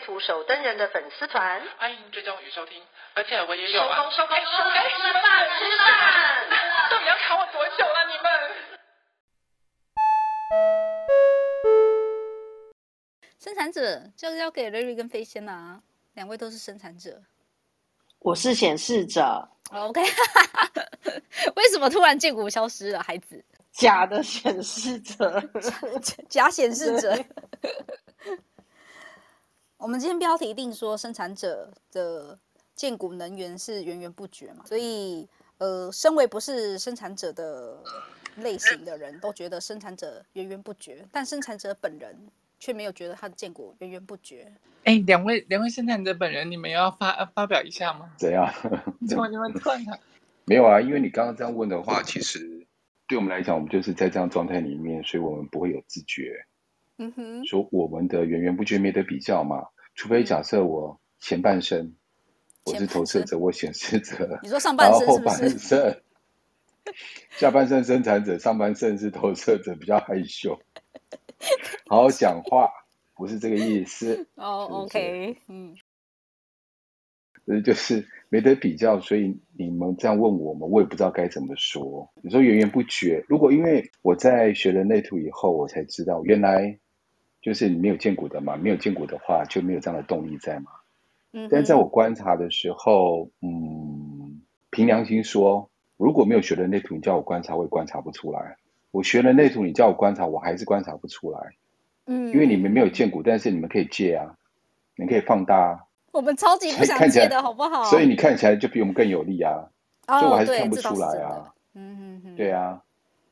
图手登人的粉丝团，欢迎追踪与收听，而且我也有啊。收工收工收工，吃饭吃饭，到底要卡我多久了，啊，你们？生产者就交给瑞瑞跟飞仙啊，两位都是生产者，我是显示者。OK，为什么突然荐骨消失了？孩子，假的显示者，假显示者。我们今天标题定说生产者的建股能源是源源不绝嘛，所以呃，身为不是生产者的类型的人都觉得生产者源源不绝，但生产者本人却没有觉得他的建股源源不绝。哎，两位两位生产者本人，你们要发发表一下吗？怎样？怎么你们突然？没有啊，因为你刚刚这样问的话，其实对我们来讲，我们就是在这样状态里面，所以我们不会有自觉。嗯哼，说我们的源源不绝没得比较嘛，除非假设我前半生，嗯、我是投射者，我显示者，你说上半身是不是？后半生，下半身生产者，上半身是投射者，比较害羞，好好讲话，不是这个意思。哦、oh,，OK，嗯，这就是没得比较，所以你们这样问我们，我也不知道该怎么说。你说源源不绝，如果因为我在学人类图以后，我才知道原来。就是你没有见骨的嘛，没有见骨的话就没有这样的动力在嘛。嗯，但在我观察的时候，嗯，凭良心说，如果没有学人类图，你叫我观察，我也观察不出来。我学人类图，你叫我观察，我还是观察不出来。嗯，因为你们没有见骨，但是你们可以借啊，你可以放大。我们超级不想借的好不好？所以你看起来就比我们更有力啊，所以我还是看不出来啊。嗯嗯嗯，对啊，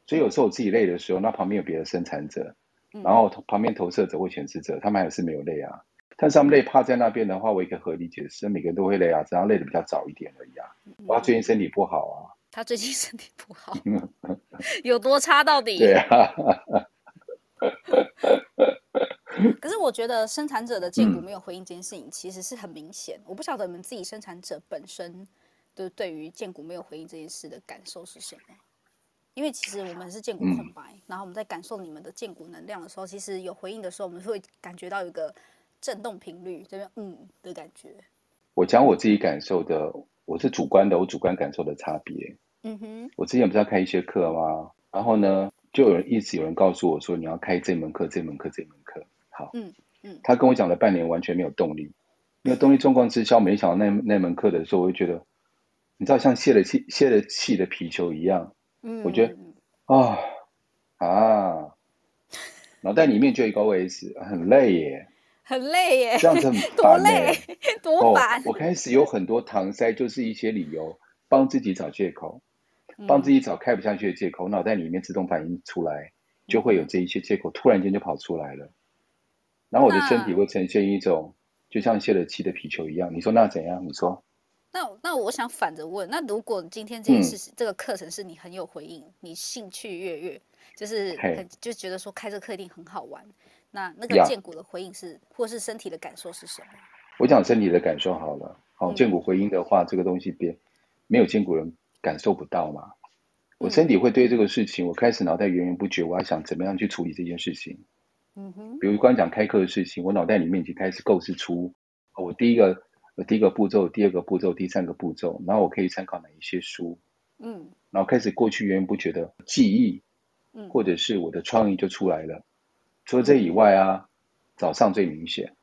所以有时候我自己累的时候，那旁边有别的生产者。然后旁边投射者或显示者，他们还是没有累啊。但是他们累趴在那边的话，我一个合理解释，每个人都会累啊，只要累的比较早一点而已啊。他最近身体不好啊。他最近身体不好，有多差到底？对啊。可是我觉得生产者的荐骨没有回应这件事情，其实是很明显。我不晓得你们自己生产者本身对对于荐骨没有回应这件事的感受是什么？因为其实我们是建骨空白，嗯，然后我们在感受你们的建骨能量的时候，其实有回应的时候，我们会感觉到一个震动频率，这边嗯的感觉。我讲我自己感受的，我是主观的，我主观感受的差别。嗯哼，我之前不是要开一些课吗？然后呢，就有人一直有人告诉我说，你要开这门课，这门课，这门课。好，嗯嗯，他跟我讲了半年，完全没有动力，没有动力状况之下，没想到那那门课的时候，我就觉得，你知道像泄了气、泄了气的皮球一样。嗯，我觉得啊啊，脑袋里面就一个 OS，很累耶，很累耶，这样子很 多累，多烦。哦，我开始有很多搪塞，就是一些理由，帮自己找借口，帮自己找开不下去的借口，脑袋里面自动反应出来，就会有这一些借口，突然间就跑出来了。然后我的身体会呈现一种，就像泄了气的皮球一样。你说那怎样？你说。那那我想反着问，那如果今天这件事、嗯、这个课程是你很有回应，你兴趣跃跃，就是很就觉得说开这课一定很好玩，那那个建骨的回应是，或是身体的感受是什么？我讲身体的感受好了，好荐骨回应的话，嗯、这个东西别没有建骨人感受不到嘛。我身体会对这个事情，我开始脑袋源源不绝，我要想怎么样去处理这件事情。嗯哼，比如刚讲开课的事情，我脑袋里面已经开始构思出我第一个。第一个步骤，第二个步骤，第三个步骤，然后我可以参考哪一些书，嗯，然后开始过去源源不绝的记忆，嗯，或者是我的创意就出来了。除了这以外啊，嗯，早上最明显。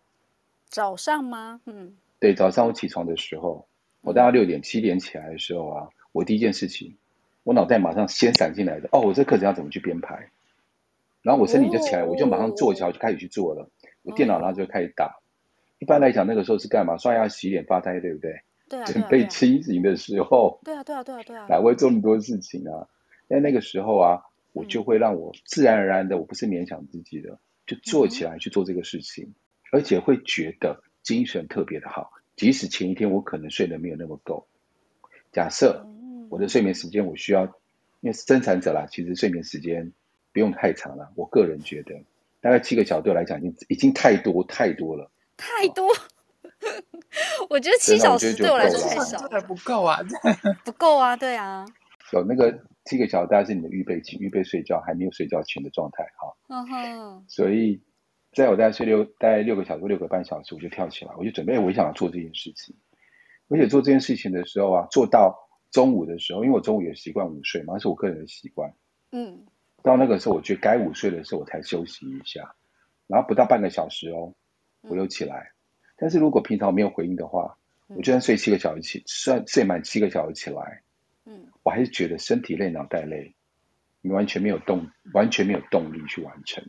早上吗？嗯，对，早上我起床的时候，我大概六点七点起来的时候啊，我第一件事情，我脑袋马上先闪进来的，哦，我这课程要怎么去编排，然后我身体就起来，我就马上坐起来就开始去做了，我电脑然后就开始打。一般来讲，那个时候是干嘛？刷牙、洗脸、发呆，对不对？对啊。准备清醒的时候。对啊，对啊，对啊，对啊。哪会做那么多事情啊？在那个时候啊，我就会让我自然而然的，我不是勉强自己的，就做起来去做这个事情，而且会觉得精神特别的好，即使前一天我可能睡得没有那么够。假设我的睡眠时间我需要，因为生产者啦，其实睡眠时间不用太长了。我个人觉得，大概七个小时对我来讲已经已经太多太多了。太多，我觉得七小时对我来说太少，这还不够啊，不够啊，对啊。有那个七个小时大概是你的预备期，预备睡觉还没有睡觉前的状态哈。嗯哼。所以，在我大概睡六大概六个小时六个半小时，我就跳起来，我就准备我想要做这件事情。而且做这件事情的时候啊，做到中午的时候，因为我中午也习惯午睡嘛，那是我个人的习惯。嗯。到那个时候，我觉得该午睡的时候，我才休息一下，然后不到半个小时哦，我又起来。嗯、但是如果平常没有回应的话，我就算睡七个小时起，算睡满七个小时起来，嗯，我还是觉得身体累、脑袋累，你完全没有动，完全没有动力去完成。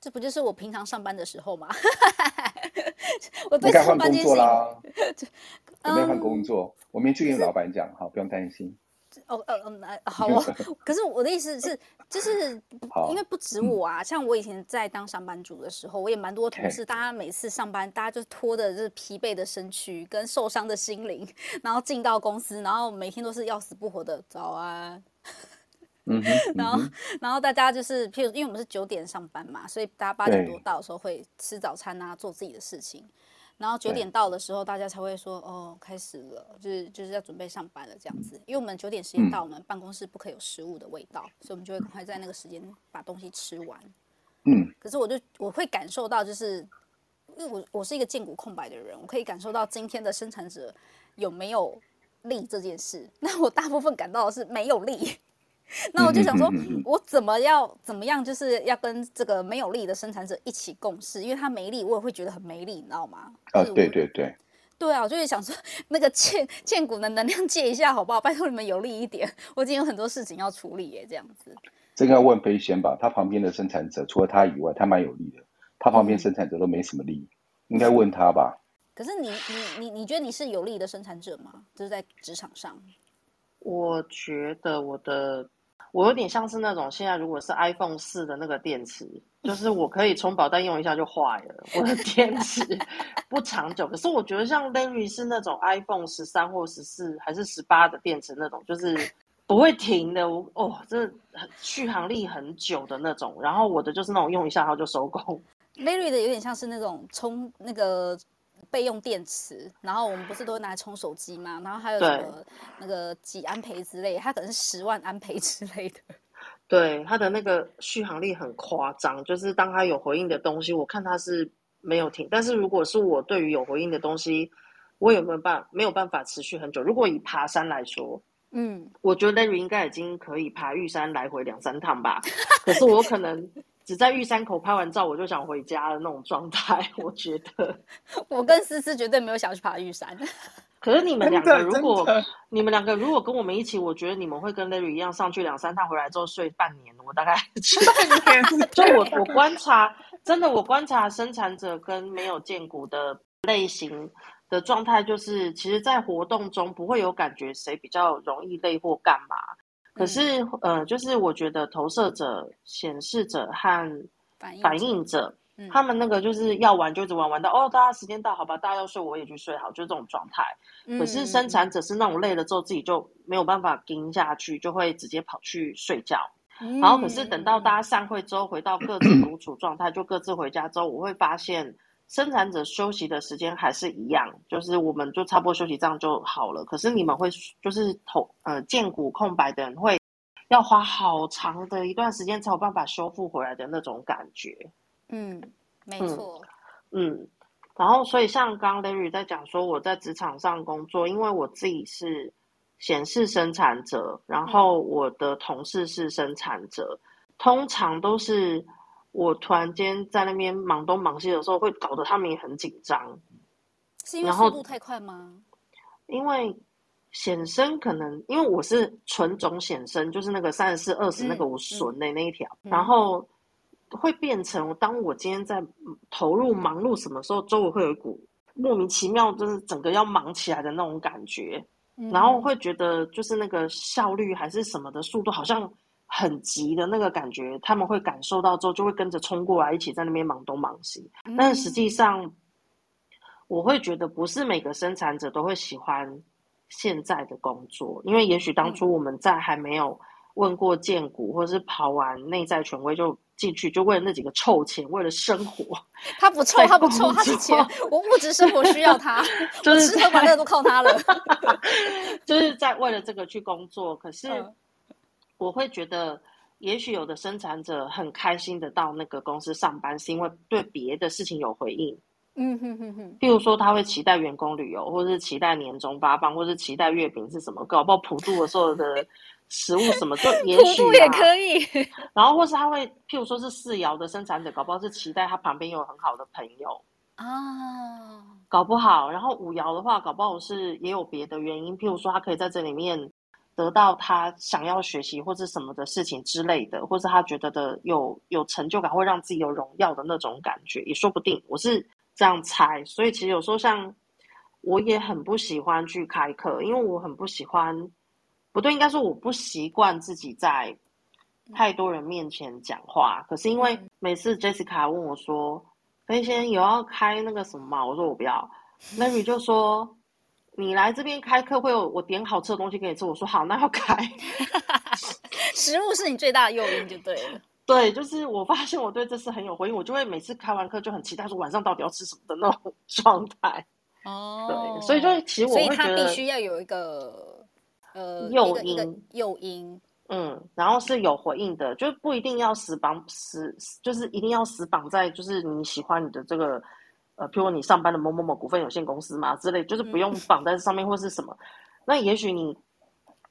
这不就是我平常上班的时候吗？我该换工作啦，准备换工作。我明天去跟老板讲，好，不用担心。哦，呃，呃，好哦。可是我的意思是，就是 因为不止我啊，像我以前在当上班族的时候，我也蛮多同事，大家每次上班，大家就拖着就是疲惫的身躯跟受伤的心灵，然后进到公司，然后每天都是要死不活的早安。嗯，然后，然后大家就是，譬如，因为我们是九点上班嘛，所以大家八点多到的时候会吃早餐啊，做自己的事情。然后九点到的时候，大家才会说，哦，开始了，就是就是要准备上班了这样子。因为我们九点时间到，我们办公室不可以有食物的味道，所以我们就会赶快在那个时间把东西吃完。嗯。可是我就我会感受到，就是因为我我是一个见骨空白的人，我可以感受到今天的生产者有没有力这件事。那我大部分感到的是没有力。那我就想说，我怎么要怎么样，就是要跟这个没有力的生产者一起共事，因为他没力，我也会觉得很没力，你知道吗？啊，对对对，对啊，我就是想说，那个欠 欠股的能量借一下好不好？拜托你们有力一点，我今天有很多事情要处理耶，这样子。这个要问飞仙吧，他旁边的生产者除了他以外，他蛮有力的，他旁边生产者都没什么力，应该问他吧。可是你你你你觉得你是有力的生产者吗？就是在职场上。我觉得我的我有点像是那种现在如果是 iPhone 四的那个电池，就是我可以充饱但用一下就坏了。我的电池 不长久，可是我觉得像 Larry 是那种 iPhone 十三或十四还是十八的电池那种，就是不会停的。我哦，这续航力很久的那种。然后我的就是那种用一下它就收工。Larry 的有点像是那种充那个。备用电池，然后我们不是都会拿来充手机吗？然后还有什么那个几安培之类，它可能是十万安培之类的。对，它的那个续航力很夸张，就是当它有回应的东西，我看它是没有停。但是如果是我对于有回应的东西，我有没有办没有办法持续很久？如果以爬山来说，嗯，我觉得 Larry 应该已经可以爬玉山来回两三趟吧。可是我可能。只在玉山口拍完照，我就想回家的那种状态。我觉得，我跟思思绝对没有想去爬玉山。可是你们两个，如果你们两个如果跟我们一起，我觉得你们会跟 Larry 一样上去两三趟，回来之后睡半年。我大概 半年，就我我观察，真的我观察生产者跟没有建骨的类型的状态，就是其实，在活动中不会有感觉谁比较容易累或干嘛。可是，嗯、呃，就是我觉得投射者、显示者和反应者，嗯、他们那个就是要玩就一直玩，玩到哦，大家时间到，好吧，大家要睡，我也去睡好，就这种状态。嗯、可是生产者是那种累了之后自己就没有办法盯下去，就会直接跑去睡觉。嗯、然后，可是等到大家散会之后，回到各自 独处状态，就各自回家之后，我会发现。生产者休息的时间还是一样，就是我们就差不多休息这样就好了。可是你们会就是头呃荐骨空白的人会要花好长的一段时间才有办法修复回来的那种感觉。嗯，没错。嗯，嗯，然后所以像刚刚 Larry 在讲说我在职场上工作，因为我自己是显示生产者，然后我的同事是生产者，通常都是。我突然间在那边忙东忙西的时候，会搞得他们也很紧张。是因为速度太快吗？因为显生可能因为我是纯种显生，就是那个三十四二十那个我损的那一条，嗯嗯、然后会变成当我今天在投入忙碌什么时候，周围会有一股莫名其妙，就是整个要忙起来的那种感觉，嗯、然后会觉得就是那个效率还是什么的速度好像。很急的那个感觉，他们会感受到之后，就会跟着冲过来，一起在那边忙东忙西。但是实际上，我会觉得不是每个生产者都会喜欢现在的工作，因为也许当初我们在还没有问过荐股，或者是跑完内在权威就进去，就为了那几个臭钱，为了生活。他不臭，他不臭，他是钱。我物质生活需要他，就是吃喝玩乐都靠他了。就是在为了这个去工作，可是我会觉得。也许有的生产者很开心的到那个公司上班，是因为对别的事情有回应。嗯哼哼哼。譬如说，他会期待员工旅游，或者是期待年终发放，或是期待月饼是什么，搞不好普渡的时候的 食物什么，就也许、啊、普渡也可以。然后，或是他会，譬如说是四爻的生产者，搞不好是期待他旁边有很好的朋友啊，搞不好。然后五爻的话，搞不好是也有别的原因，譬如说他可以在这里面。得到他想要学习或者什么的事情之类的，或是他觉得的有有成就感，会让自己有荣耀的那种感觉，也说不定。我是这样猜，所以其实有时候像我也很不喜欢去开课，因为我很不喜欢，不对，应该说我不习惯自己在太多人面前讲话。可是因为每次 Jessica 问我说：“飞仙有要开那个什么吗？”我说：“我不要。” Larry 就说。你来这边开课会有我点好吃的东西给你吃，我说好，那要开。食物是你最大的诱因，就对了。对，就是我发现我对这次很有回应，我就会每次开完课就很期待说晚上到底要吃什么的那种状态。哦，对，所以就其实我会觉得，必须要有一个呃诱因，诱因，嗯，然后是有回应的，就不一定要死绑死，就是一定要死绑在就是你喜欢你的这个。呃，譬如你上班的某某某股份有限公司嘛之类，就是不用绑在上面或是什么。嗯、那也许你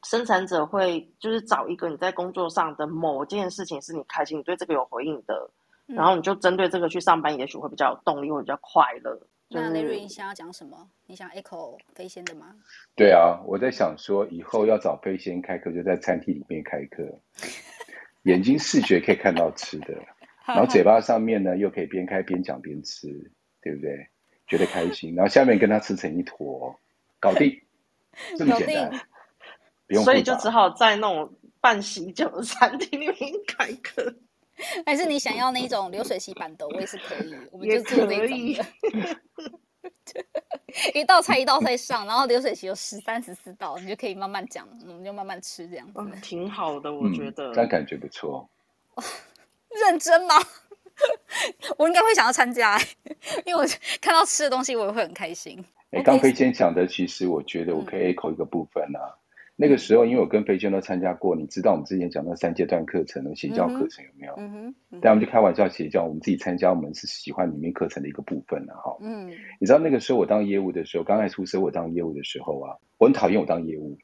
生产者会就是找一个你在工作上的某件事情是你开心，你对这个有回应的，嗯、然后你就针对这个去上班，也许会比较有动力，会比较快乐。那雷瑞，你想要讲什么？你想 echo 飞仙的吗？对啊，我在想说，以后要找飞仙开课，就在餐厅里面开课，眼睛视觉可以看到吃的，然后嘴巴上面呢又可以边开边讲边吃。对不对？觉得开心，然后下面跟他吃成一坨，搞定，这么简单，定不用。所以就只好在那种半喜酒的餐厅里面开课，还是你想要那种流水席版的，我也是可以，我们就做那种。一道菜一道菜上，然后流水席有十三十四道，你就可以慢慢讲，我们就慢慢吃这样子，嗯、挺好的，我觉得。这样、嗯、感觉不错。认真吗？我应该会想要参加，因为我看到吃的东西，我也会很开心。哎，刚飞仙讲的，其实我觉得我可以 echo 一个部分啊。嗯、那个时候，因为我跟飞仙都参加过，你知道我们之前讲的三阶段课程的邪教课程有没有？嗯哼。嗯，但我们就开玩笑邪教，我们自己参加，我们是喜欢里面课程的一个部分的哈。嗯。你知道那个时候我当业务的时候，刚开始出社我当业务的时候啊，我很讨厌我当业务，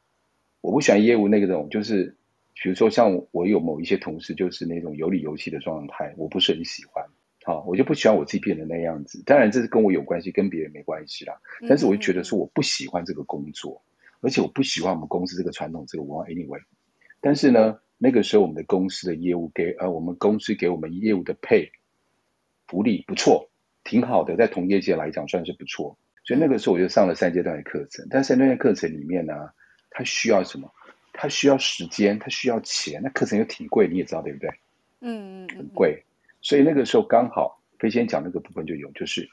我不喜欢业务那个种就是。比如说，像我有某一些同事，就是那种有理有气的状态，我不是很喜欢。好，我就不喜欢我自己变成那样子。当然，这是跟我有关系，跟别人没关系啦。但是，我就觉得说，我不喜欢这个工作，而且我不喜欢我们公司这个传统这个文化。Anyway，但是呢，那个时候我们的公司的业务给呃，我们公司给我们业务的配福利不错，挺好的，在同业界来讲算是不错。所以那个时候我就上了三阶段的课程。但是那个课程里面呢，它需要什么？他需要时间，他需要钱，那课程又挺贵，你也知道对不对？嗯嗯，很贵。所以那个时候刚好飞仙讲那个部分就有，就是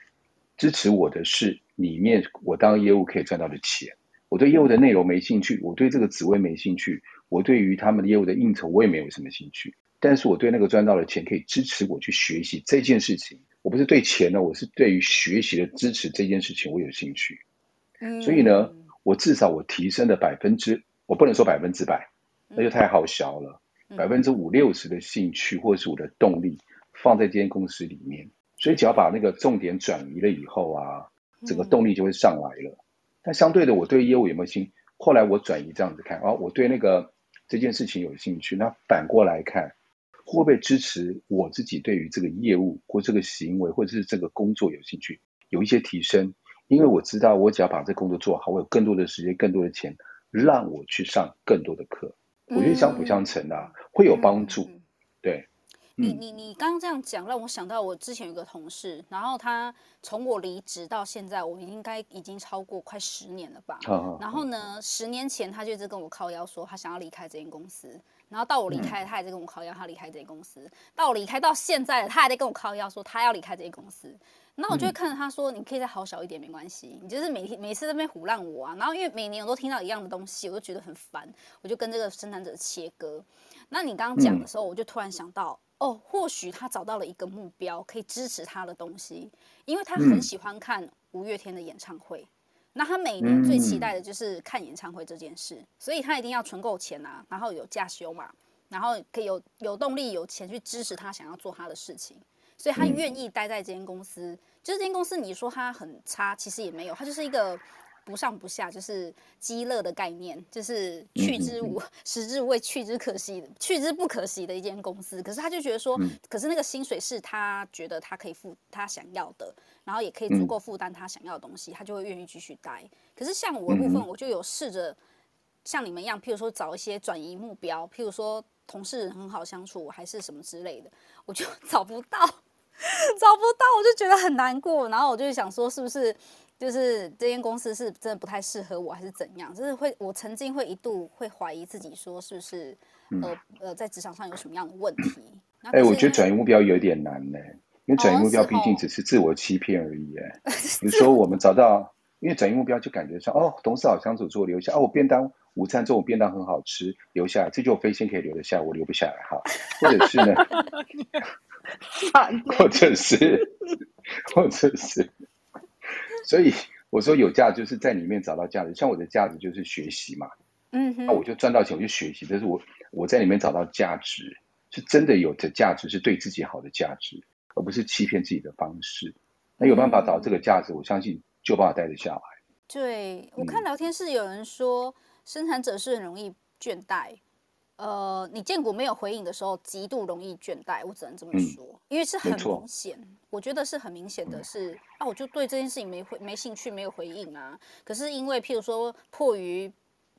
支持我的是里面我当业务可以赚到的钱。我对业务的内容没兴趣，我对这个职位没兴趣，我对于他们的业务的应酬我也没有什么兴趣。但是我对那个赚到的钱可以支持我去学习这件事情。我不是对钱呢，我是对于学习的支持这件事情我有兴趣。嗯，所以呢，我至少我提升了百分之。我不能说百分之百，那就太好笑了。百分之五六十的兴趣或是我的动力放在这间公司里面，所以只要把那个重点转移了以后啊，整个动力就会上来了。但相对的，我对业务有没有兴趣？后来我转移这样子看啊，我对那个这件事情有兴趣。那反过来看，会不会支持我自己对于这个业务或这个行为或者是这个工作有兴趣，有一些提升？因为我知道，我只要把这工作做好，我有更多的时间，更多的钱。让我去上更多的课，我觉得相辅相成啊，嗯、会有帮助。嗯、对，你你你刚刚这样讲，让我想到我之前有个同事，然后他从我离职到现在，我应该已经超过快十年了吧。然后呢，十年前他就一直跟我靠腰说他想要离开这间公司，然后到我离开，他也在跟我靠腰他离开这间公司，到我离开到现在，他还在跟我靠腰说他要离开这间公司。那我就会看着他说：“你可以再好小一点，没关系。你就是每天每次在那边唬烂我啊。然后因为每年我都听到一样的东西，我就觉得很烦，我就跟这个生产者切割。那你刚刚讲的时候，我就突然想到，哦，或许他找到了一个目标，可以支持他的东西，因为他很喜欢看五月天的演唱会。那他每年最期待的就是看演唱会这件事，所以他一定要存够钱啊，然后有假休嘛，然后可以有有动力、有钱去支持他想要做他的事情。”所以他愿意待在这间公司，嗯、就是这间公司，你说他很差，其实也没有，他就是一个不上不下，就是积乐的概念，就是去之无食之无味，去之可惜，去之不可惜的一间公司。可是他就觉得说，可是那个薪水是他觉得他可以付他想要的，然后也可以足够负担他想要的东西，他就会愿意继续待。可是像我的部分，我就有试着像你们一样，譬如说找一些转移目标，譬如说同事很好相处，还是什么之类的，我就 找不到。找不到，我就觉得很难过。然后我就想说，是不是就是这间公司是真的不太适合我，还是怎样？就是会，我曾经会一度会怀疑自己，说是不是呃呃，在职场上有什么样的问题？哎、欸，我觉得转移目标有点难呢，因为转移目标毕竟只是自我欺骗而已。哎，比如说我们找到，因为转移目标就感觉说，哦，同事好相处，做留下。哦，我便当午餐中午便当很好吃，留下来，这就我飞仙可以留得下，我留不下来哈。或者是呢？或者是，或者是，所以我说有价值就是在里面找到价值。像我的价值就是学习嘛，嗯哼，那我就赚到钱我就学习，但是我我在里面找到价值，是真的有的价值，是对自己好的价值，而不是欺骗自己的方式。那有办法找到这个价值，我相信就有办法带得下来。对，我看聊天室有人说，生产者是很容易倦怠。呃，你荐骨没有回应的时候，极度容易倦怠，我只能这么说，嗯、因为是很明显，我觉得是很明显的是，是啊，我就对这件事情没回没兴趣，没有回应啊。可是因为譬如说迫于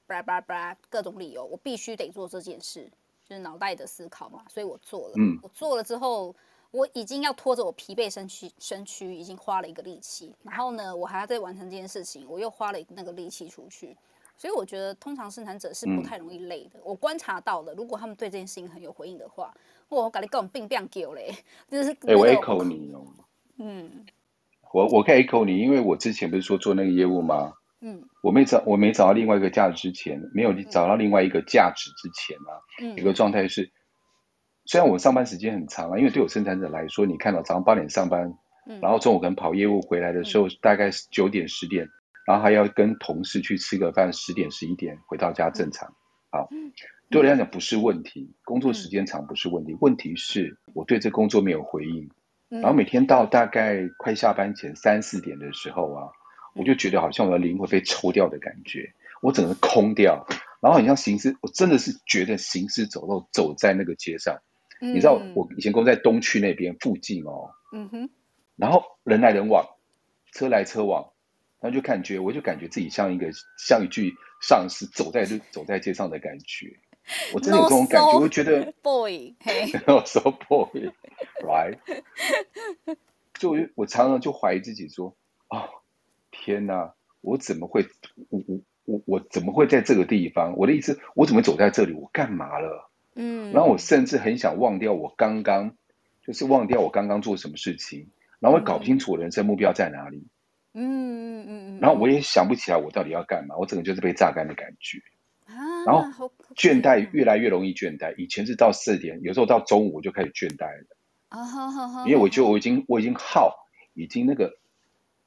巴拉巴拉巴拉各种理由，我必须得做这件事，就是脑袋的思考嘛，所以我做了。嗯，我做了之后，我已经要拖着我疲惫身躯，身躯已经花了一个力气，然后呢，我还要再完成这件事情，我又花了那个力气出去。所以我觉得，通常生产者是不太容易累的。嗯、我观察到的，如果他们对这件事情很有回应的话，我跟你讲，并不要给嘞，就是。哎、欸，我 echo 你哦。嗯。我我可以 echo 你，因为我之前不是说做那个业务吗？嗯。我没找，我没找到另外一个价值之前，没有找到另外一个价值之前啊，嗯、有个状态是，虽然我上班时间很长啊，因为对我生产者来说，你看到早上八点上班，嗯、然后中午可能跑业务回来的时候，嗯、大概是九点十点。然后还要跟同事去吃个饭，十点十一点回到家正常。好，对我来讲不是问题，工作时间长不是问题，问题是我对这工作没有回应。然后每天到大概快下班前三四点的时候啊，我就觉得好像我的灵魂被抽掉的感觉，我整个空掉，然后好像行尸，我真的是觉得行尸走肉，走在那个街上。你知道我以前工作在东区那边附近哦，嗯哼，然后人来人往，车来车往。然后就感觉，我就感觉自己像一个像一具丧尸走在路走在街上的感觉，我真的有这种感觉，我觉得 boy，no so boy，right？就我常常就怀疑自己说，哦，天哪，我怎么会，我我我我怎么会在这个地方？我的意思，我怎么走在这里？我干嘛了？嗯，然后我甚至很想忘掉我刚刚，就是忘掉我刚刚做什么事情，然后我搞不清楚我人生目标在哪里。嗯嗯嗯嗯，然后我也想不起来我到底要干嘛，我整个就是被榨干的感觉，啊、然后倦怠越来越容易倦怠。以前是到四点，有时候到中午我就开始倦怠了，啊哈哈哈，因为我就我已经我已经耗，已经那个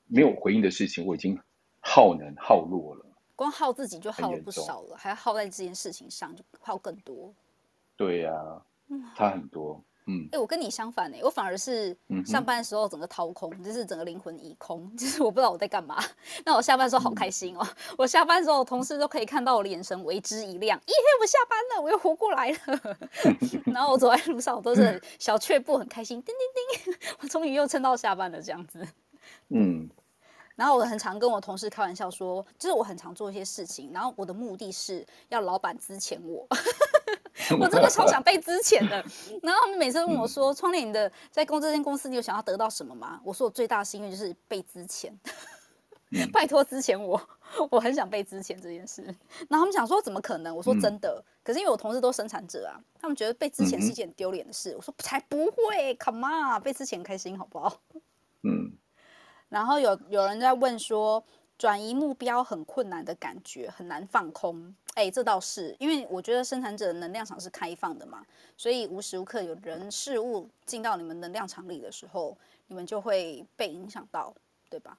没有回应的事情，我已经耗能耗弱了。光耗自己就耗了不少了，还要耗在这件事情上就耗更多。对呀、啊，差很多。嗯，哎、欸，我跟你相反哎、欸，我反而是上班的时候整个掏空，嗯、就是整个灵魂已空，就是我不知道我在干嘛。那我下班的时候好开心哦、喔，嗯、我下班的时候同事都可以看到我的眼神为之一亮，咦，我下班了，我又活过来了。然后我走在路上，我都是小雀步，很开心，叮叮叮，我终于又撑到下班了这样子。嗯。然后我很常跟我同事开玩笑说，就是我很常做一些事情，然后我的目的是要老板资遣我。我真的超想被之前的。然后他们每次问我说：“创立你的在公这间公司，你有想要得到什么吗？”我说：“我最大的心愿就是被之前，拜托之前我，我很想被之前这件事。”然后他们想说：“怎么可能？”我说：“真的。”可是因为我同事都生产者啊，他们觉得被之前是一件很丢脸的事。我说：“才不会，Come on，被之前开心好不好？”嗯。然后有有人在问说。转移目标很困难的感觉，很难放空。哎，这倒是，因为我觉得生产者的能量场是开放的嘛，所以无时无刻有人事物进到你们能量场里的时候，你们就会被影响到，对吧？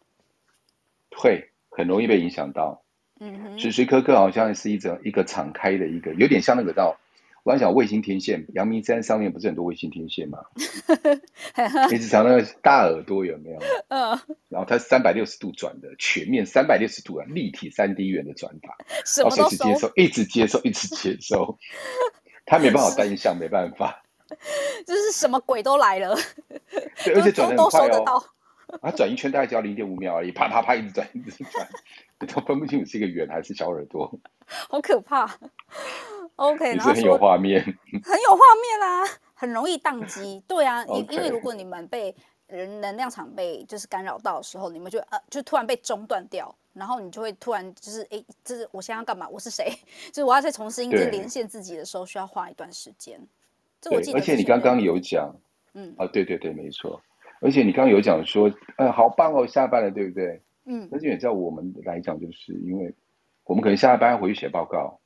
会，很容易被影响到。嗯哼，时时刻刻好像是一整一个敞开的一个，有点像那个道。我在想卫星天线，阳明山上面不是很多卫星天线吗？你只想那个大耳朵有没有？嗯。然后它是三百六十度转的，全面三百六十度啊，立体三 D 元的转法，然后随时接收，一直接收，一直接收。它没办法单向，没办法。就是什么鬼都来了。对，而且转的很快哦。它转一圈大概只要零点五秒而已，啪啪啪一直转，一直转，你都分不清楚是一个圆还是小耳朵。好可怕。OK，然后很有画面，很有画面啦、啊，很容易宕机。对啊，因 Okay. 因为如果你们被人能量场被就是干扰到的时候，你们就呃就突然被中断掉，然后你就会突然就是哎，这是我现在要干嘛？我是谁？就是我要再重新就是连线自己的时候，需要花一段时间。对这我记得。而且你刚刚有讲，嗯，啊，对对对，没错。而且你刚刚有讲说，呃，好棒哦，下班了，对不对？嗯。而且你知道我们来讲，就是因为我们可能下班回去写报告。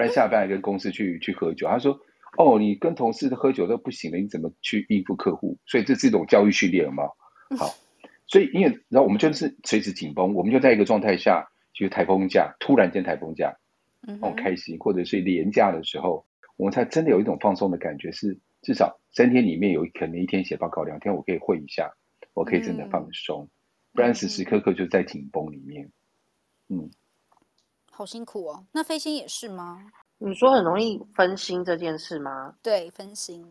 不然下班跟公司去去喝酒，他说：“哦，你跟同事喝酒都不行了，你怎么去应付客户？”所以这是一种教育训练了嘛？好，所以因为然后我们就是随时紧绷，我们就在一个状态下，就是台风假，突然间台风假，嗯哼，开心，或者是连假的时候，我们才真的有一种放松的感觉，是至少三天里面有可能一天写报告，两天我可以会一下，我可以真的放松，嗯、不然时时刻刻就在紧绷里面，嗯。好辛苦哦，那飞星也是吗？你说很容易分心这件事吗？对，分心。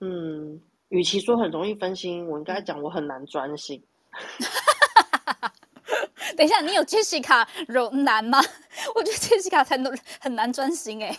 嗯，与其说很容易分心，我应该讲我很难专心。等一下，你有 Jessica 容难吗？我觉得 Jessica 才能很难专心哎，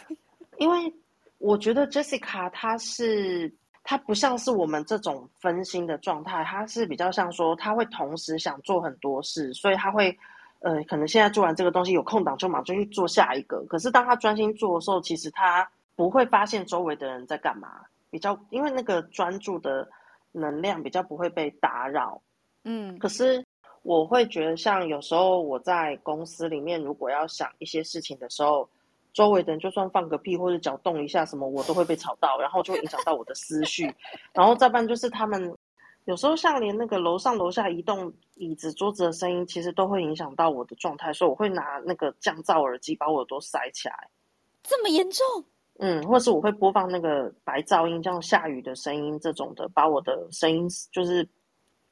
因为我觉得 Jessica 她是她不像是我们这种分心的状态，她是比较像说她会同时想做很多事，所以她会。呃，可能现在做完这个东西有空档，就马上去做下一个。可是当他专心做的时候，其实他不会发现周围的人在干嘛，比较因为那个专注的能量比较不会被打扰。嗯，可是我会觉得，像有时候我在公司里面，如果要想一些事情的时候，周围的人就算放个屁或者脚动一下什么，我都会被吵到，然后就会影响到我的思绪。然后再不然就是他们。有时候像连那个楼上楼下移动椅子桌子的声音，其实都会影响到我的状态，所以我会拿那个降噪耳机把我耳朵塞起来。这么严重？嗯，或是我会播放那个白噪音，像下雨的声音这种的，把我的声音就是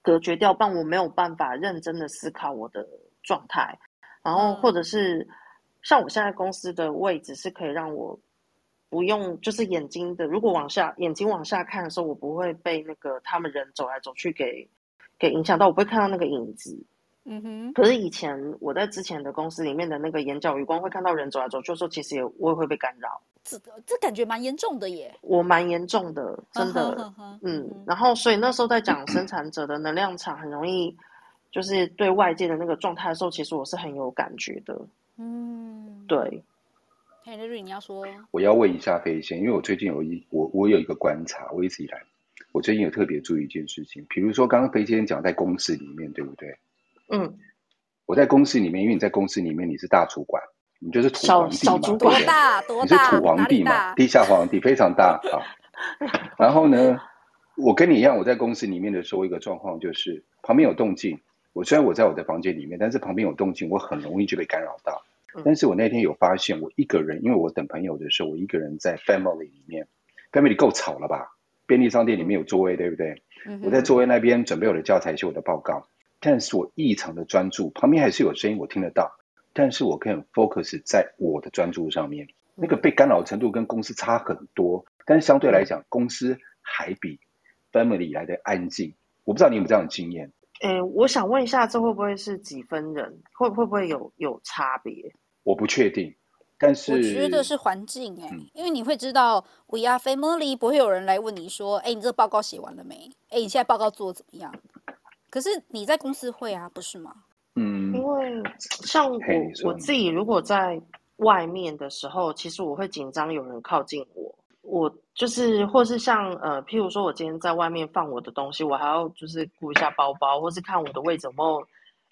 隔绝掉，但我没有办法认真的思考我的状态。然后或者是像我现在公司的位置是可以让我。不用，就是眼睛的。如果往下，眼睛往下看的时候，我不会被那个他们人走来走去给给影响到，我不会看到那个影子。嗯哼。可是以前我在之前的公司里面的那个眼角余光会看到人走来走去的时候，其实也我也会被干扰。这这感觉蛮严重的耶。我蛮严重的，真的。Uh uh 嗯。然后，所以那时候在讲 生产者的能量场很容易，就是对外界的那个状态的时候，其实我是很有感觉的。嗯。对。嘿，Larry，你要说？我要问一下飞仙，因为我最近有一我我有一个观察，我一直以来，我最近有特别注意一件事情，比如说刚刚飞仙讲在公司里面，对不对？嗯，我在公司里面，因为你在公司里面你是大主管，你就是土皇帝嘛，多大？多大？你是土皇帝嘛，地下皇帝非常大啊。然后呢，我跟你一样，我在公司里面的时候，一个状况就是旁边有动静，我虽然我在我的房间里面，但是旁边有动静，我很容易就被干扰到。但是我那天有发现，我一个人，因为我等朋友的时候，我一个人在 family 里面，family 够吵了吧？便利商店里面有座位，对不对？我在座位那边准备我的教材，写我的报告，但是我异常的专注，旁边还是有声音，我听得到，但是我可以 focus 在我的专注上面，那个被干扰程度跟公司差很多，但是相对来讲，公司还比 family 来的安静。我不知道你有没有这样的经验？诶、欸，我想问一下，这会不会是几分人？会会不会有有差别？我不确定，但是我觉得是环境哎、欸嗯，因为你会知道 we are family，不会有人来问你说，哎，你这个报告写完了没？哎，你现在报告做的怎么样？可是你在公司会啊，不是吗？嗯，因为像我我自己，如果在外面的时候，其实我会紧张有人靠近我。我就是，或是像呃，譬如说，我今天在外面放我的东西，我还要就是顾一下包包，或是看我的位置有没有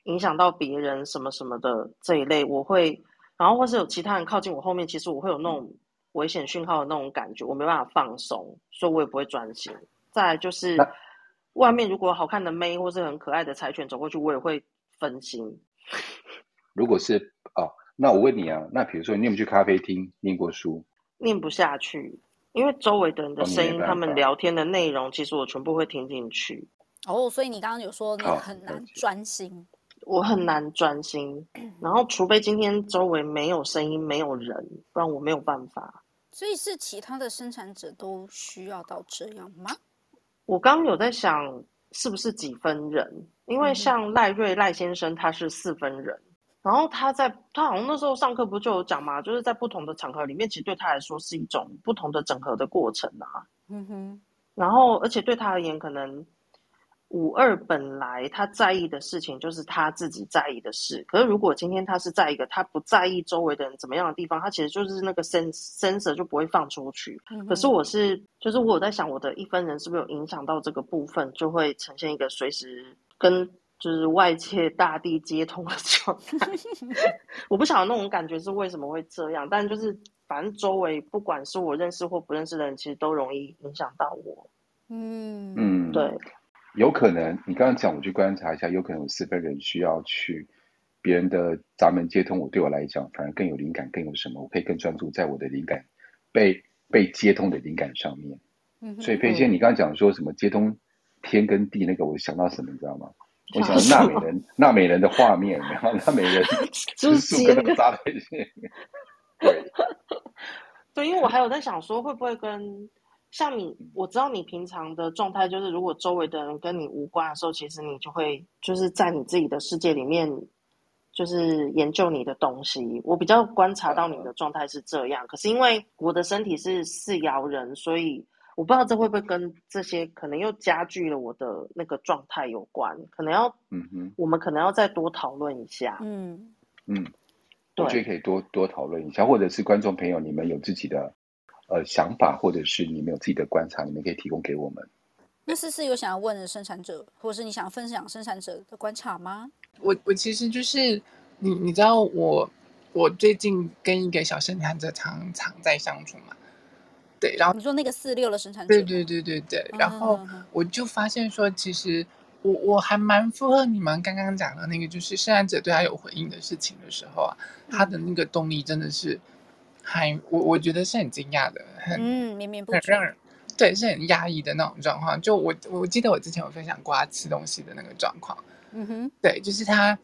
影响到别人什么什么的这一类，我会，然后或是有其他人靠近我后面，其实我会有那种危险讯号的那种感觉，我没办法放松，所以我也不会专心。再来就是外面如果好看的妹或是很可爱的柴犬走过去，我也会分心。如果是哦，那我问你啊，那比如说你有没有去咖啡厅念过书？念不下去，因为周围的人的声音，他们聊天的内容，其实我全部会听进去，哦，所以你刚刚有说你好很难专心。我很难专心。然后，除非今天周围没有声音、没有人，不然我没有办法。所以是其他的生产者都需要到这样吗？我刚刚有在想，是不是几分人？因为像赖瑞赖先生他是四分人，然后他在他好像那时候上课不就有讲嘛，就是在不同的场合里面，其实对他来说是一种不同的整合的过程啊。嗯哼，然后，而且对他而言，可能五二本来他在意的事情就是他自己在意的事。可是，如果今天他是在一个他不在意周围的人怎么样的地方，他其实就是那个 sens sensor 就不会放出去。嗯可是我是，就是我有在想，我的一分人是不是有影响到这个部分，就会呈现一个随时跟就是外界大地接通的状态。我不晓得那种感觉是为什么会这样，但就是反正周围不管是我认识或不认识的人，其实都容易影响到我。嗯嗯，对。有可能你刚刚讲，我去观察一下，有可能有四分人需要去别人的闸门接通。我对我来讲，反而更有灵感，更有什么，我可以更专注在我的灵感被被接通的灵感上面。嗯所以佩仙，你刚刚讲说什么接通天跟地，那个我想到什么，你知道吗？我想到纳美人，纳美人的画面，然后纳美人就是树接那个在线里面。对，对，因为我还有在想说，会不会跟像你，我知道你平常的状态就是，如果周围的人跟你无关的时候，其实你就会就是在你自己的世界里面，就是研究你的东西。我比较观察到你的状态是这样，可是因为我的身体是四爻人，所以我不知道这会不会跟这些可能又加剧了我的那个状态有关，可能要，嗯哼，我们可能要再多讨论一下。嗯，嗯，我觉得可以多多讨论一下，或者是观众朋友，你们有自己的呃想法，或者是你们有自己的观察，你们可以提供给我们。那思思有想要问的生产者，或者是你想分享生产者的观察吗？我我其实就是你你知道我我最近跟一个小生产者常常在相处嘛，对，然后你说那个四六的生产者，对对对对对，然后我就发现说，其实我我还蛮符合你们刚刚讲的那个，就是生产者对他有回应的事情的时候啊，他的那个动力真的是还我我觉得是很惊讶的，很嗯，绵绵不绝，很让人对是很压抑的那种状况。就我我记得我之前有分享过他吃东西的那个状况，嗯哼，对，就是他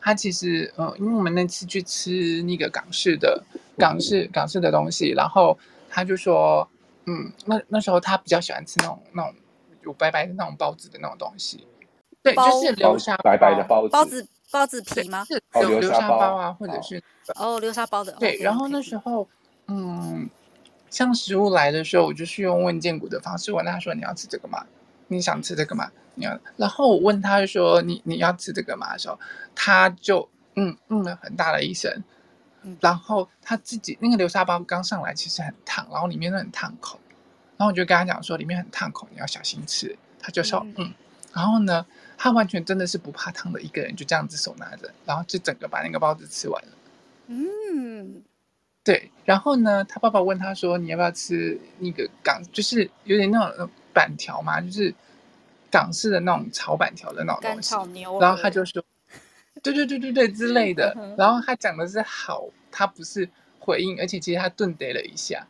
他其实嗯、呃，因为我们那次去吃那个港式的港式港式的东西，然后他就说，嗯，那那时候他比较喜欢吃那种那种有白白的那种包子的那种东西，对，就是流沙白白的包子，包子包子皮吗？是哦流沙包啊，或者哦是哦，流沙包的。对，然后那时候，嗯，像食物来的时候，我就是用问荐骨的方式问他说：“你要吃这个吗？你想吃这个吗？你要？”然后我问他说：“你你要吃这个吗？”的时候，他就嗯嗯了很大的一声嗯，然后他自己那个流沙包刚上来其实很烫，然后里面都很烫口，然后我就跟他讲说里面很烫口，你要小心吃。他就说嗯嗯，然后呢，他完全真的是不怕烫的一个人，就这样子手拿着，然后就整个把那个包子吃完了。嗯，对，然后呢，他爸爸问他说：“你要不要吃那个港，就是有点那种呃板条嘛，就是港式的那种炒板条的那种干东西。”炒牛，然后他就说：“对对对对对之类的嗯。”然后他讲的是好，他不是回应，而且其实他顿得了一下，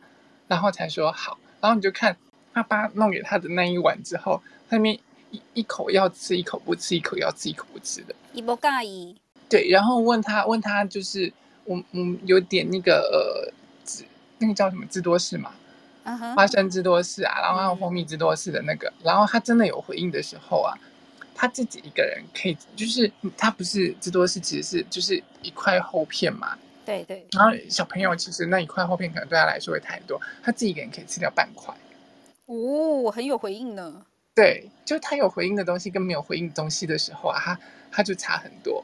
然后才说好。然后你就看他爸弄给他的那一碗之后，他那边一一口要吃，一口不吃，一口要吃，一口不吃的。伊波咖伊，对，然后问他问他就是我我有点那个呃，芝那个叫什么芝多士嘛，花生芝多士啊，然后还有蜂蜜芝多士的那个，然后他真的有回应的时候啊，他自己一个人可以，就是他不是芝多士，其实是就是一块厚片嘛，对对。然后小朋友其实那一块厚片可能对他来说会太多，他自己一个人可以吃掉半块。哦，很有回应呢。对，就他有回应的东西跟没有回应的东西的时候啊，他他就差很多。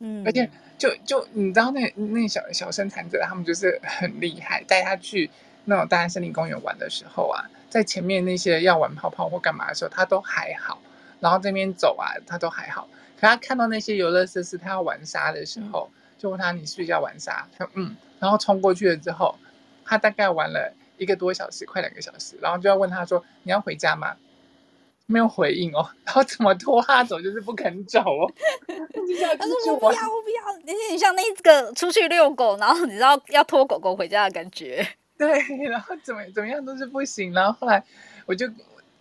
嗯，而且就就你知道那那小小生产者他们就是很厉害，带他去那种大安森林公园玩的时候啊，在前面那些要玩泡泡或干嘛的时候，他都还好，然后这边走啊，他都还好。可他看到那些游乐设施，他要玩沙的时候，就问他你是不是要玩沙？他说嗯，然后冲过去了之后，他大概玩了一个多小时，快两个小时，然后就要问他说你要回家吗？没有回应哦，然后怎么拖他走就是不肯走哦。他说我不要，我不要，有点像那个出去遛狗，然后你知道要拖狗狗回家的感觉。对，然后怎么怎么样都是不行，然后后来我就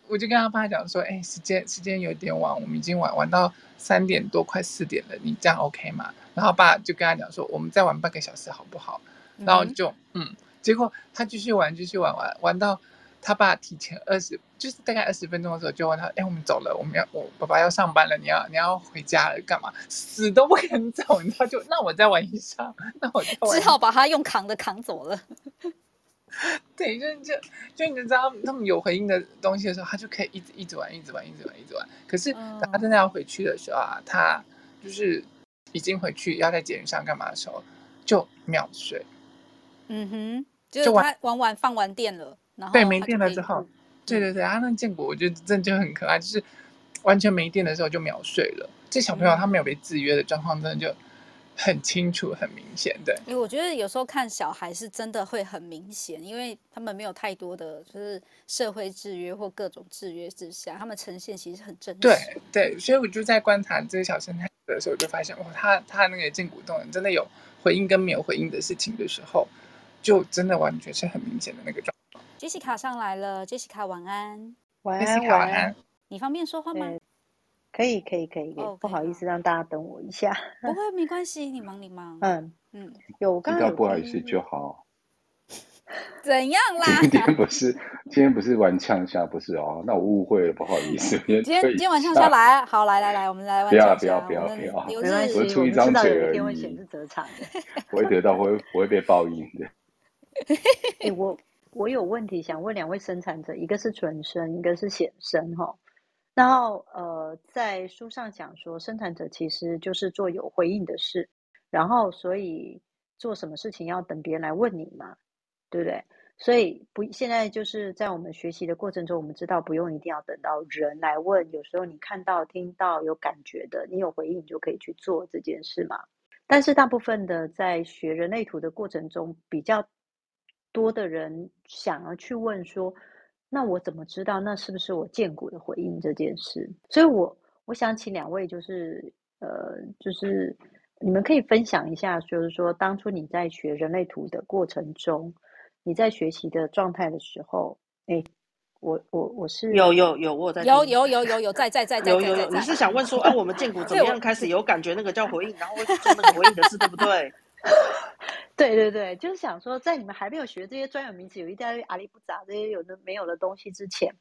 我就跟他爸讲说，哎，时间时间有点晚，我们已经玩玩到三点多，快四点了，你这样 OK 吗？然后爸就跟他讲说，我们再玩半个小时好不好？然后就嗯，嗯，结果他继续玩，继续玩玩玩到。他爸提前二十，就是大概二十分钟的时候，就问他：“哎，我们走了，我们要我爸爸要上班了，你要你要回家了，干嘛？死都不肯走。”他就那我再玩一下，那我就只好把他用扛的扛走了。对，就就就你知道，他们有回应的东西的时候，他就可以一直一直玩，一直玩，一直玩，一直玩。可是等他真的要回去的时候啊，他就是已经回去要在捷运上干嘛的时候，就秒睡。嗯哼，就是他玩完放完电了。对，没电了之后，对对对，他那建国我觉得真的就很可爱，就是完全没电的时候就秒睡了。这小朋友他没有被制约的状况，真的就很清楚、很明显。对，因为我觉得有时候看小孩是真的会很明显，因为他们没有太多的就是社会制约或各种制约之下，他们呈现其实很真实。对对，所以我就在观察这些小生态的时候，我就发现，哇，他他那个建国动人真的有回应跟没有回应的事情的时候，就真的完全是很明显的那个状。杰西卡上来了，杰西卡晚安。晚安，晚安。你方便说话吗？可以，可以，可以。Oh, okay. 不好意思，让大家等我一下。不会，没关系，你忙，你忙。嗯嗯，有，我刚刚不好意思就好。怎样啦？今天不是，今天不是玩呛下，不是哦。那我误会了，不好意思。今天今天玩呛下来，好，来来来，我们来玩。不要不要不要不要，没关系，我出一张嘴而已。会显示责场的，我会得到，会不会被报应的。哎，我。我有问题想问两位生产者，一个是纯生，一个是显生哈。然后呃，在书上讲说，生产者其实就是做有回应的事，然后所以做什么事情要等别人来问你嘛，对不对？所以不，现在就是在我们学习的过程中，我们知道不用一定要等到人来问，有时候你看到、听到有感觉的，你有回应，你就可以去做这件事嘛。但是大部分的在学人类图的过程中，比较。多的人想要去问说，那我怎么知道那是不是我荐骨的回应这件事？所以我，我我想请两位，就是呃，就是你们可以分享一下，就是说当初你在学人类图的过程中，你在学习的状态的时候，哎，我我我是有有有我在有有有有有在在在在有有有，你是想问说，哎、啊，我们建股 怎么样开始有感觉？那个叫回应，然后会去 做那个回应的事，对不对？对对对，就是想说，在你们还没有学这些专有名词，有一大堆阿里不杂这些有的没有的东西之前，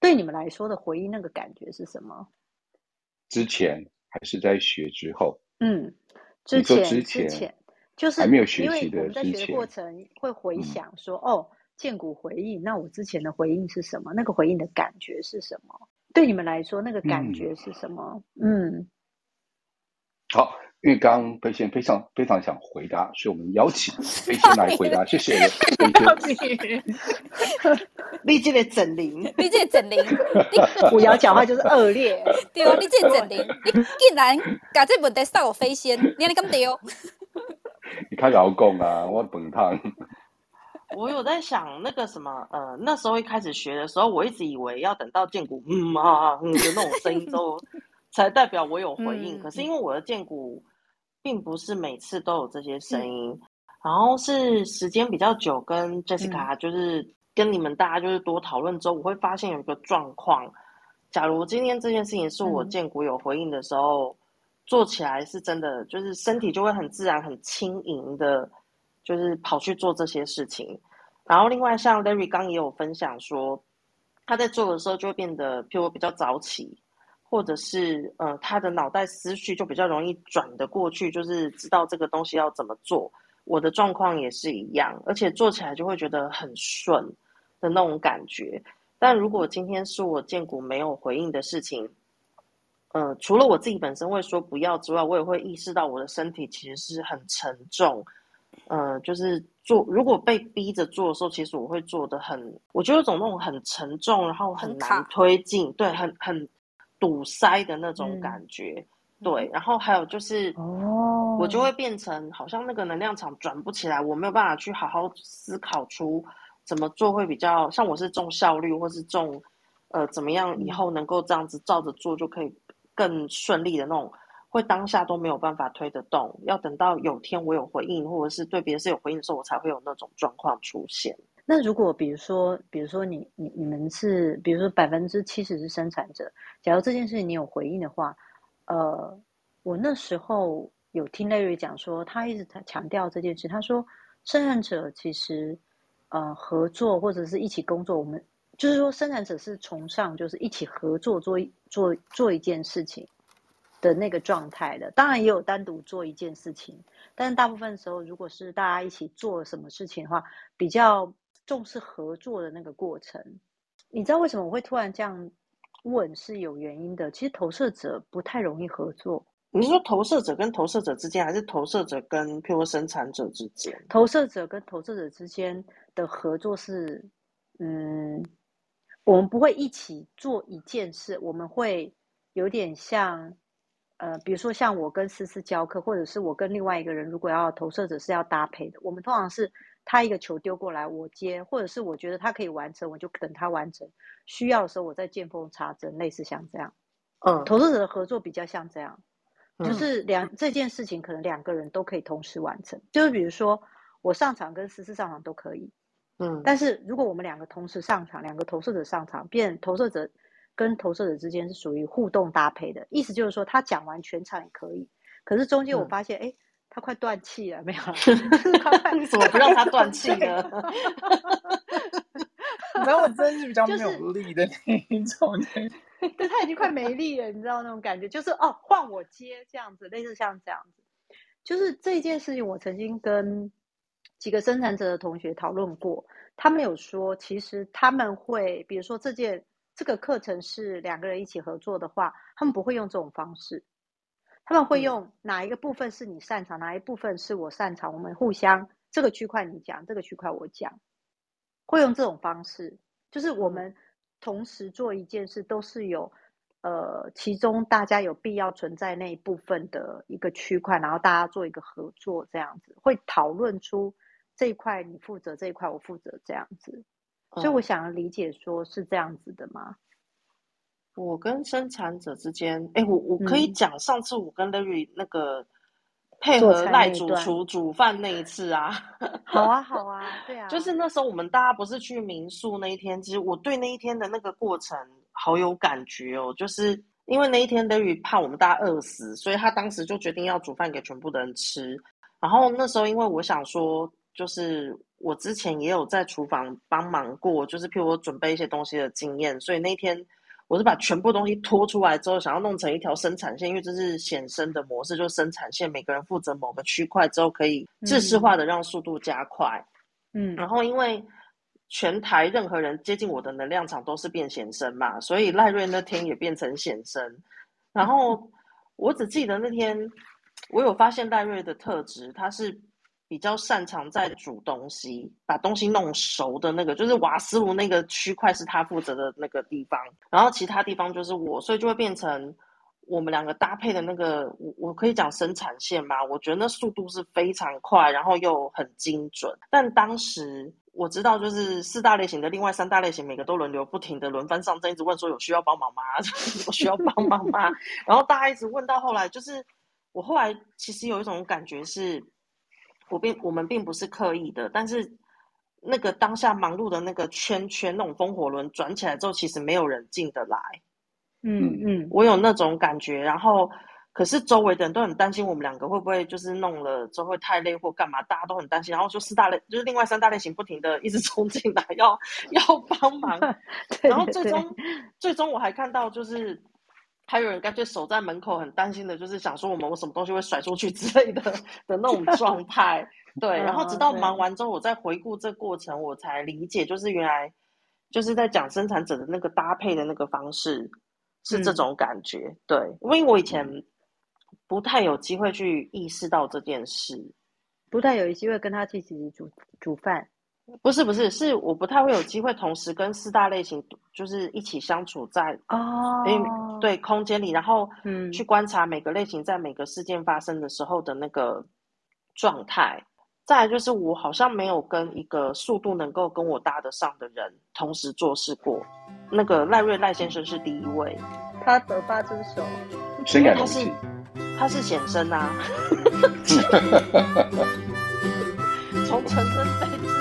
对你们来说的回忆那个感觉是什么？之前还是在学之后？嗯，之前之前，就是还没有学习的，在学的过程会回想说，嗯、哦，荐骨回忆，那我之前的回应是什么？那个回应的感觉是什么？对你们来说，那个感觉是什么？嗯，嗯好。因为刚刚飞仙非常非常想回答，所以我们邀请 飞仙来回答。谢谢。你这个整灵，你这个整灵，虎瑶 讲话就是恶劣。对哦，你这个整灵，你竟然把这问题扫我飞仙，你你敢对？你看老公啊，我本烫。我有在想那个什么，呃，那时候一开始学的时候，我一直以为要等到剑骨嗯啊嗯的那种声音之后，才代表我有回应。可是因为我的剑骨。并不是每次都有这些声音，嗯、然后是时间比较久，跟 Jessica 就是跟你们大家就是多讨论之后，嗯、我会发现有一个状况。假如今天这件事情是我荐骨有回应的时候，嗯、做起来是真的，就是身体就会很自然、很轻盈的，就是跑去做这些事情。然后另外像 Larry 刚也有分享说，他在做的时候就会变得，譬如比较早起。或者是呃，他的脑袋思绪就比较容易转得过去，就是知道这个东西要怎么做。我的状况也是一样，而且做起来就会觉得很顺的那种感觉。但如果今天是我荐骨没有回应的事情，呃，除了我自己本身会说不要之外，我也会意识到我的身体其实是很沉重。呃，就是做如果被逼着做的时候，其实我会做得很，我觉得有种那种很沉重，然后很难推进，对，很很堵塞的那种感觉。嗯对，然后还有就是，哦，我就会变成好像那个能量场转不起来，我没有办法去好好思考出怎么做会比较像我是重效率，或是重呃怎么样以后能够这样子照着做就可以更顺利的那种，会当下都没有办法推得动，要等到有天我有回应，或者是对别人是有回应的时候，我才会有那种状况出现。那如果比如说，比如说你你你们是，比如说百分之七十是生产者，假如这件事情你有回应的话。呃，我那时候有听 Larry 讲说，他一直在强调这件事。他说，生产者其实呃合作或者是一起工作，我们就是说生产者是崇尚就是一起合作做做做一件事情的那个状态的。当然也有单独做一件事情，但是大部分时候，如果是大家一起做什么事情的话，比较重视合作的那个过程。你知道为什么我会突然这样？问是有原因的，其实投射者不太容易合作。你是说投射者跟投射者之间，还是投射者跟譬如生产者之间？投射者跟投射者之间的合作是，嗯，我们不会一起做一件事，我们会有点像，呃，比如说像我跟思思教课，或者是我跟另外一个人，如果要投射者是要搭配的，我们通常是。他一个球丢过来，我接，或者是我觉得他可以完成，我就等他完成。需要的时候，我再见缝插针，类似像这样。嗯，投射者的合作比较像这样，嗯、就是两这件事情可能两个人都可以同时完成。就是比如说我上场跟思思上场都可以，嗯，但是如果我们两个同时上场，两个投射者上场，变投射者跟投射者之间是属于互动搭配的，意思就是说他讲完全场也可以，可是中间我发现，哎、嗯。诶他快断气了，没有？你 怎么不让他断气呢？没有，我真的是比较没有力的那一种。对，他已经快没力了，你知道那种感觉，就是哦，换我接这样子，类似像这样子。就是这件事情，我曾经跟几个生产者的同学讨论过，他们有说，其实他们会，比如说这件这个课程是两个人一起合作的话，他们不会用这种方式。他们会用哪一个部分是你擅长，哪一部分是我擅长，我们互相这个区块你讲，这个区块我讲，会用这种方式，就是我们同时做一件事，都是有呃，其中大家有必要存在那一部分的一个区块，然后大家做一个合作，这样子会讨论出这一块你负责，这一块我负责，这样子。所以我想要理解，说是这样子的吗？我跟生产者之间，哎，我我可以讲上次我跟 Larry 那个配合赖主厨煮饭那一次啊。好啊，好啊，对 啊。就是那时候我们大家不是去民宿那一天，其实我对那一天的那个过程好有感觉哦。就是因为那一天 Larry 怕我们大家饿死，所以他当时就决定要煮饭给全部的人吃。然后那时候因为我想说，就是我之前也有在厨房帮忙过，就是譬如我准备一些东西的经验，所以那天。我是把全部东西拖出来之后，想要弄成一条生产线，因为这是显生的模式，就是生产线，每个人负责某个区块之后，可以制式化的让速度加快。嗯，然后因为全台任何人接近我的能量场都是变显生嘛，所以赖瑞那天也变成显生。然后 我只记得那天我有发现赖瑞的特质，他是。比较擅长在煮东西，把东西弄熟的那个，就是瓦斯炉那个区块是他负责的那个地方，然后其他地方就是我，所以就会变成我们两个搭配的那个，我我可以讲生产线吧，我觉得那速度是非常快，然后又很精准。但当时我知道，就是四大类型的另外三大类型，每个都轮流不停的轮番上阵，一直问说有需要帮忙吗？我需要帮忙吗？然后大家一直问到后来，就是我后来其实有一种感觉是。我并我们并不是刻意的，但是那个当下忙碌的那个圈圈，那种风火轮转起来之后，其实没有人进得来。嗯嗯，我有那种感觉。然后，可是周围的人都很担心我们两个会不会就是弄了之后会太累或干嘛，大家都很担心。然后就四大类，就是另外三大类型不停的一直冲进来要要帮忙。然后最终最终我还看到就是还有人干脆守在门口，很担心的，就是想说我们我什么东西会甩出去之类的的那种状 态。对，然后直到忙完之后，我再回顾这过程，我才理解，就是原来就是在讲生产者的那个搭配的那个方式是这种感觉。嗯、对，因为我以前不太有机会去意识到这件事，不太有机会跟他一起煮煮饭。不是不是，是我不太会有机会同时跟四大类型就是一起相处在哦，因为对空间里，然后嗯，去观察每个类型在每个事件发生的时候的那个状态。再来就是我好像没有跟一个速度能够跟我搭得上的人同时做事过。那个赖瑞赖先生是第一位，他得八只手，因为他是他是显身啊，从陈生飞至。